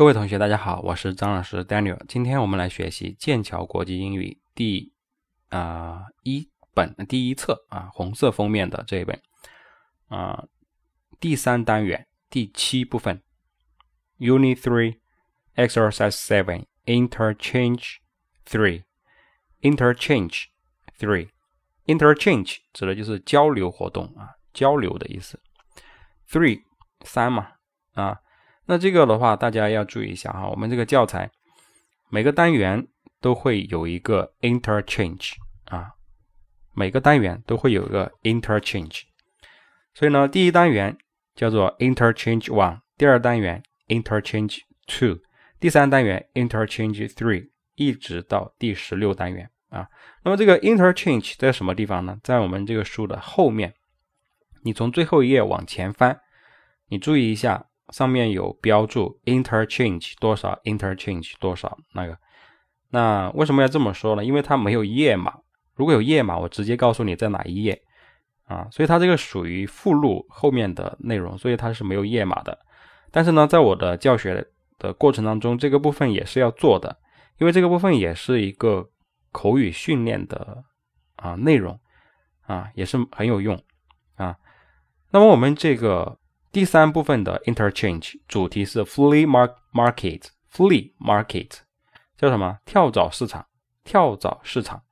各位同学，大家好，我是张老师 Daniel。今天我们来学习剑桥国际英语第啊一本第一册啊红色封面的这一本啊第三单元第七部分 Unit Three Exercise Seven Interchange Three Interchange Three Interchange 指的就是交流活动啊交流的意思。Three 三嘛啊。那这个的话，大家要注意一下哈，我们这个教材每个单元都会有一个 interchange 啊，每个单元都会有一个 interchange。所以呢，第一单元叫做 interchange one，第二单元 interchange two，第三单元 interchange three，一直到第十六单元啊。那么这个 interchange 在什么地方呢？在我们这个书的后面，你从最后一页往前翻，你注意一下。上面有标注 interchange 多少 interchange 多少那个，那为什么要这么说呢？因为它没有页码，如果有页码，我直接告诉你在哪一页啊，所以它这个属于附录后面的内容，所以它是没有页码的。但是呢，在我的教学的过程当中，这个部分也是要做的，因为这个部分也是一个口语训练的啊内容啊，也是很有用啊。那么我们这个。第三部分的 interchange 主题是 flea mark market flea market 叫什么？跳蚤市场，跳蚤市场，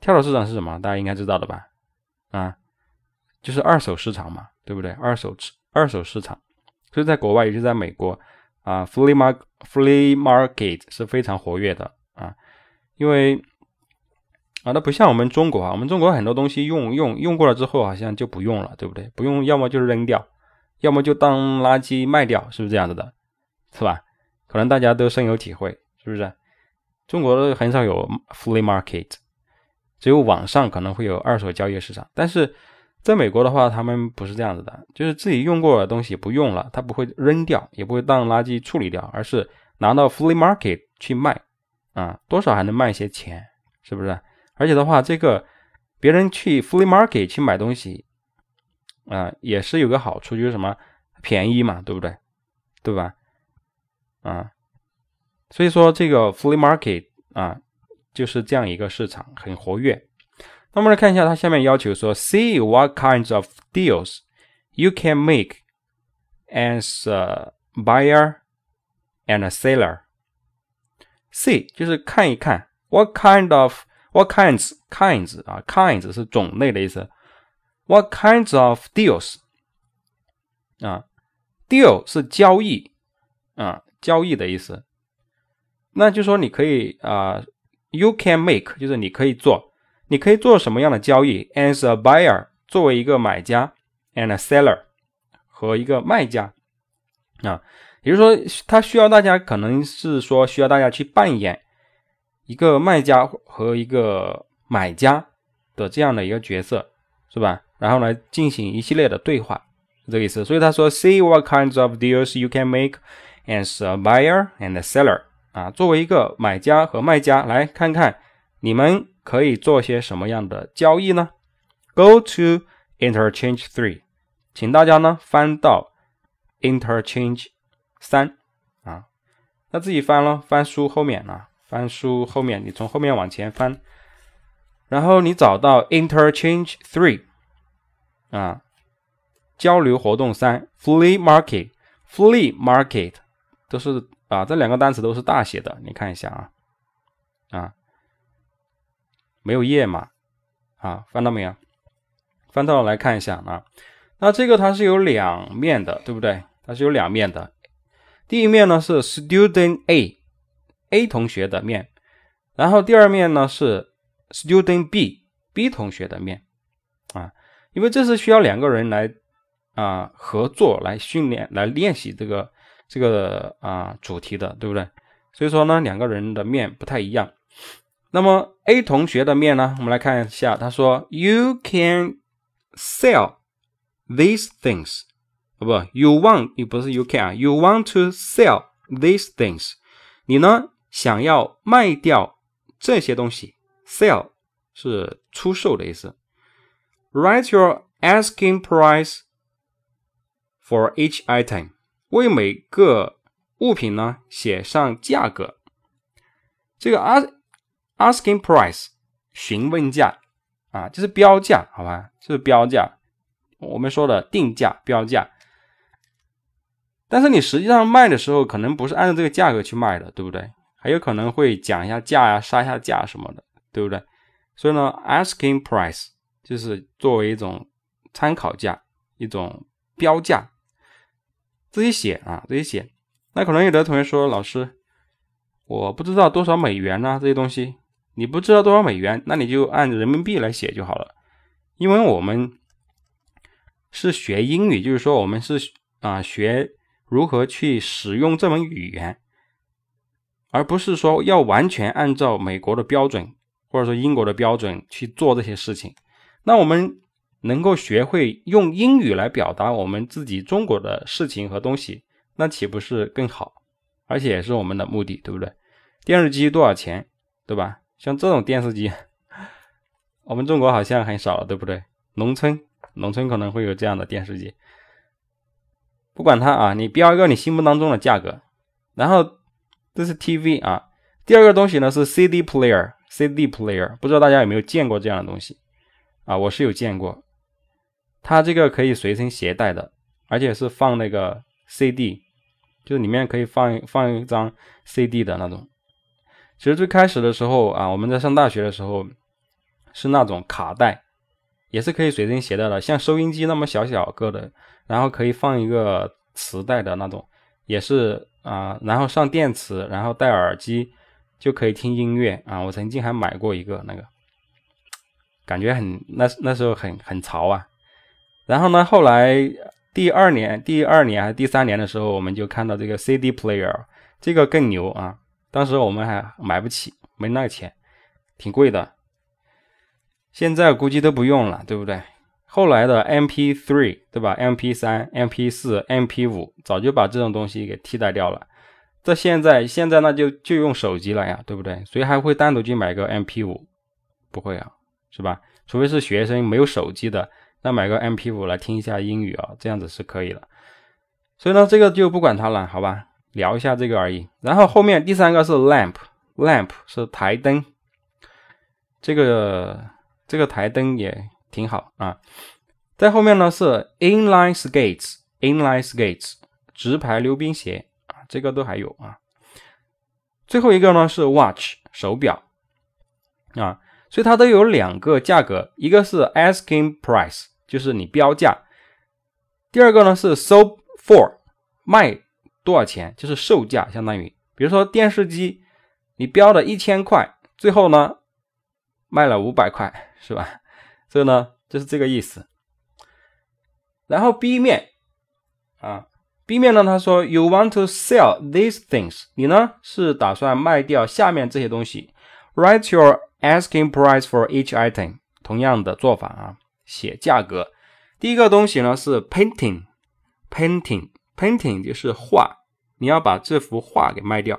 跳蚤市场是什么？大家应该知道的吧？啊，就是二手市场嘛，对不对？二手二手市场，所以在国外，也就在美国啊，flea mark flea market 是非常活跃的啊，因为啊，那不像我们中国啊，我们中国很多东西用用用过了之后，好像就不用了，对不对？不用，要么就是扔掉。要么就当垃圾卖掉，是不是这样子的？是吧？可能大家都深有体会，是不是？中国很少有 flea market，只有网上可能会有二手交易市场。但是在美国的话，他们不是这样子的，就是自己用过的东西不用了，他不会扔掉，也不会当垃圾处理掉，而是拿到 flea market 去卖啊，多少还能卖些钱，是不是？而且的话，这个别人去 flea market 去买东西。啊，也是有个好处，就是什么便宜嘛，对不对？对吧？啊，所以说这个 flea market 啊，就是这样一个市场，很活跃。那我们来看一下，它下面要求说，see what kinds of deals you can make as a buyer and a seller。see 就是看一看，what kind of what kinds kinds 啊，kinds 是种类的意思。What kinds of deals？啊，deal 是交易啊，交易的意思。那就说你可以啊，you can make 就是你可以做，你可以做什么样的交易？As a buyer，作为一个买家，and a seller 和一个卖家啊，也就是说，他需要大家可能是说需要大家去扮演一个卖家和一个买家的这样的一个角色，是吧？然后来进行一系列的对话，这个意思。所以他说，See what kinds of deals you can make as a buyer and seller。啊，作为一个买家和卖家，来看看你们可以做些什么样的交易呢？Go to interchange three，请大家呢翻到 interchange 三啊，那自己翻了，翻书后面啊，翻书后面，你从后面往前翻，然后你找到 interchange three。啊，交流活动三，flea market，flea market 都是啊，这两个单词都是大写的，你看一下啊，啊，没有页码啊，翻到没有？翻到，来看一下啊，那这个它是有两面的，对不对？它是有两面的，第一面呢是 student A，A 同学的面，然后第二面呢是 student B，B 同学的面，啊。因为这是需要两个人来啊合作来训练来练习这个这个啊主题的，对不对？所以说呢，两个人的面不太一样。那么 A 同学的面呢，我们来看一下，他说：“You can sell these things。”不，You want，你不是 You can 啊，You want to sell these things。你呢想要卖掉这些东西？Sell 是出售的意思。Write your asking price for each item，为每个物品呢写上价格。这个 ask asking price 询问价啊，就是标价，好吧？就是标价。我们说的定价标价。但是你实际上卖的时候，可能不是按照这个价格去卖的，对不对？还有可能会讲一下价呀，杀一下价什么的，对不对？所以呢，asking price 就是作为一种参考价，一种标价，自己写啊，自己写。那可能有的同学说，老师，我不知道多少美元呢？这些东西你不知道多少美元，那你就按人民币来写就好了，因为我们是学英语，就是说我们是啊学。如何去使用这门语言，而不是说要完全按照美国的标准或者说英国的标准去做这些事情？那我们能够学会用英语来表达我们自己中国的事情和东西，那岂不是更好？而且也是我们的目的，对不对？电视机多少钱，对吧？像这种电视机，我们中国好像很少了，对不对？农村，农村可能会有这样的电视机。不管它啊，你标一个你心目当中的价格，然后这是 TV 啊。第二个东西呢是 CD player，CD player，不知道大家有没有见过这样的东西啊？我是有见过，它这个可以随身携带的，而且是放那个 CD，就是里面可以放放一张 CD 的那种。其实最开始的时候啊，我们在上大学的时候是那种卡带。也是可以随身携带的，像收音机那么小小个的，然后可以放一个磁带的那种，也是啊，然后上电池，然后戴耳机就可以听音乐啊。我曾经还买过一个那个，感觉很那那时候很很潮啊。然后呢，后来第二年、第二年还是第三年的时候，我们就看到这个 CD player，这个更牛啊。当时我们还买不起，没那个钱，挺贵的。现在估计都不用了，对不对？后来的 MP3，对吧？MP3、MP4、MP5 早就把这种东西给替代掉了。这现在现在那就就用手机了呀，对不对？谁还会单独去买个 MP5？不会啊，是吧？除非是学生没有手机的，那买个 MP5 来听一下英语啊，这样子是可以的。所以呢，这个就不管它了，好吧？聊一下这个而已。然后后面第三个是 lamp，lamp 是台灯，这个。这个台灯也挺好啊，在后面呢是 inline skates，inline skates 直排溜冰鞋啊，这个都还有啊。最后一个呢是 watch 手表啊，所以它都有两个价格，一个是 asking price，就是你标价；第二个呢是 sold for，卖多少钱，就是售价，相当于比如说电视机，你标的一千块，最后呢卖了五百块。是吧？所以呢就是这个意思。然后 B 面啊，B 面呢，他说 You want to sell these things？你呢是打算卖掉下面这些东西。Write your asking price for each item。同样的做法啊，写价格。第一个东西呢是 painting，painting，painting 就是画，你要把这幅画给卖掉。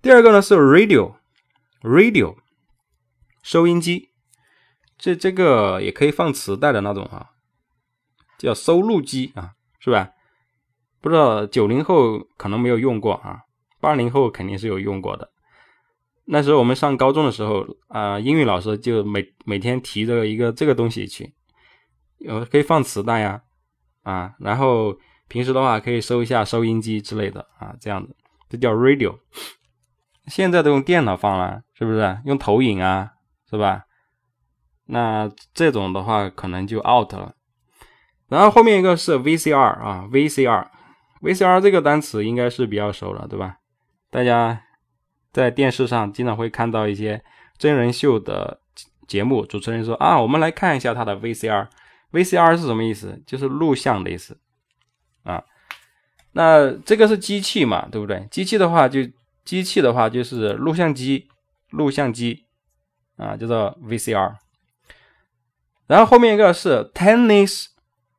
第二个呢是 radio，radio 收音机。这这个也可以放磁带的那种啊，叫收录机啊，是吧？不知道九零后可能没有用过啊，八零后肯定是有用过的。那时候我们上高中的时候啊，英语老师就每每天提着一个这个东西去，有可以放磁带呀，啊，然后平时的话可以收一下收音机之类的啊，这样子，这叫 radio。现在都用电脑放了，是不是？用投影啊，是吧？那这种的话可能就 out 了，然后后面一个是 VCR 啊，VCR，VCR 这个单词应该是比较熟了，对吧？大家在电视上经常会看到一些真人秀的节目，主持人说啊，我们来看一下他的 VCR，VCR 是什么意思？就是录像的意思啊。那这个是机器嘛，对不对？机器的话就机器的话就是录像机，录像机啊，叫做 VCR。然后后面一个是 tennis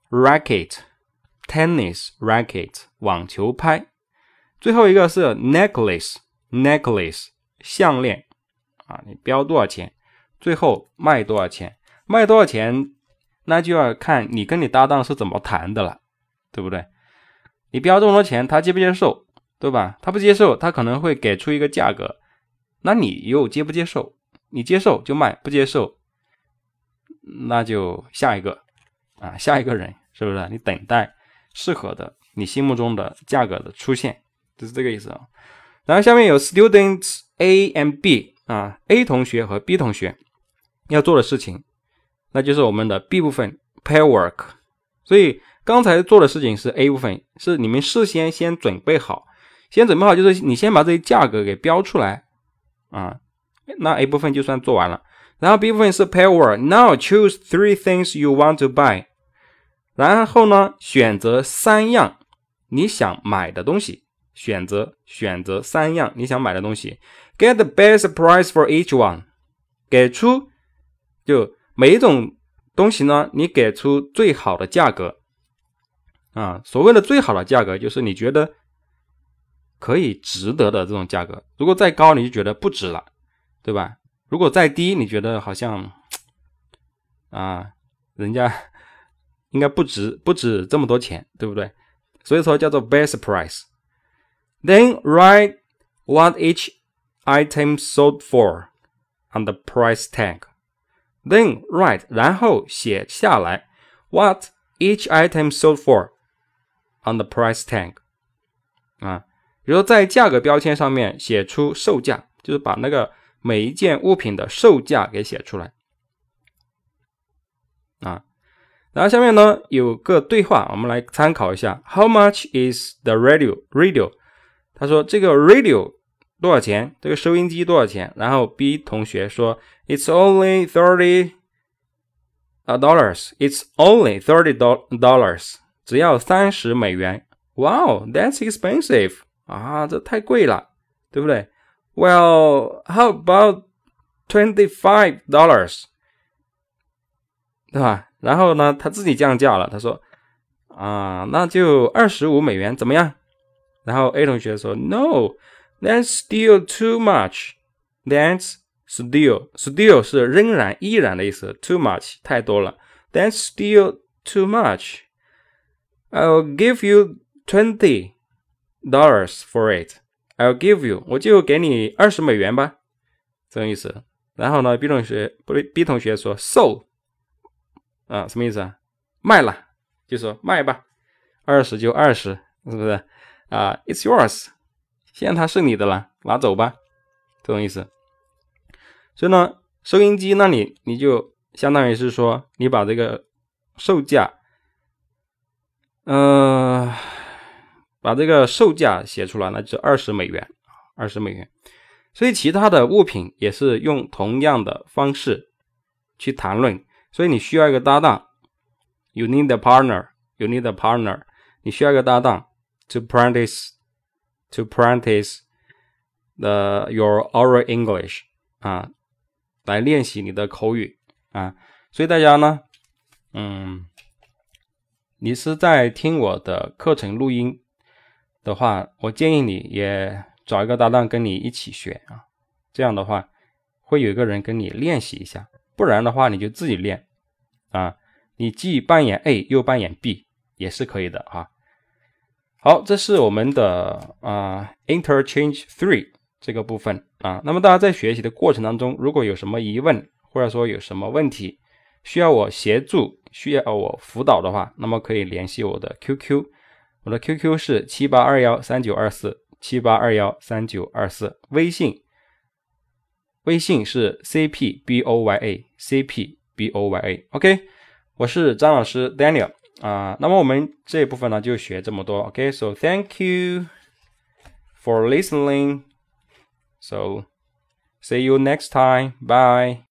racket，tennis racket 网球拍，最后一个是 necklace necklace 项链啊，你标多少钱，最后卖多少钱，卖多少钱，那就要看你跟你搭档是怎么谈的了，对不对？你标这么多钱，他接不接受？对吧？他不接受，他可能会给出一个价格，那你又接不接受？你接受就卖，不接受那就下一个啊，下一个人是不是？你等待适合的你心目中的价格的出现，就是这个意思啊。然后下面有 students A and B 啊，A 同学和 B 同学要做的事情，那就是我们的 B 部分 pair work。所以刚才做的事情是 A 部分，是你们事先先准备好。先准备好，就是你先把这些价格给标出来啊，那 A 部分就算做完了。然后 B 部分是 pair work。Now choose three things you want to buy。然后呢，选择三样你想买的东西，选择选择三样你想买的东西。Get the best price for each one。给出就每一种东西呢，你给出最好的价格啊。所谓的最好的价格，就是你觉得。可以值得的这种价格，如果再高你就觉得不值了，对吧？如果再低你觉得好像啊，人家应该不值不值这么多钱，对不对？所以说叫做 best price。Then write what each item sold for on the price tag. Then write 然后写下来 what each item sold for on the price tag 啊。比如在价格标签上面写出售价，就是把那个每一件物品的售价给写出来啊。然后下面呢有个对话，我们来参考一下。How much is the radio? Radio？ 他说这个 radio 多少钱？这个收音机多少钱？然后 B 同学说 It's only thirty dollars. It's only thirty dollars. 只要三十美元。Wow, that's expensive. 啊，这太贵了，对不对？Well, how about twenty five dollars？对吧？然后呢，他自己降价了，他说啊，那就二十五美元，怎么样？然后 A 同学说，No, that's still too much. That's still, still 是仍然、依然的意思，too much 太多了。That's still too much. I'll give you twenty. Dollars for it, I'll give you，我就给你二十美元吧，这种意思。然后呢，B 同学不对，B 同学说 sold，啊，什么意思啊？卖了，就说卖吧，二十就二十，是不是？ 啊，It's yours，现在它是你的了，拿走吧，这种意思。所以呢，收音机那里你就相当于是说，你把这个售价，嗯。把这个售价写出来，那就二十美元，二十美元。所以其他的物品也是用同样的方式去谈论。所以你需要一个搭档，you need a partner，you need a partner，你需要一个搭档，to practice，to practice the your oral English 啊，来练习你的口语啊。所以大家呢，嗯，你是在听我的课程录音。的话，我建议你也找一个搭档跟你一起学啊，这样的话会有一个人跟你练习一下，不然的话你就自己练啊，你既扮演 A 又扮演 B 也是可以的哈。好，这是我们的啊 interchange three 这个部分啊。那么大家在学习的过程当中，如果有什么疑问或者说有什么问题需要我协助、需要我辅导的话，那么可以联系我的 QQ。我的 QQ 是七八二幺三九二四七八二幺三九二四，微信微信是 CPBOYA CPBOYA，OK，我是张老师 Daniel 啊，那么我们这一部分呢就学这么多，OK，So thank you for listening，So see you next time，bye。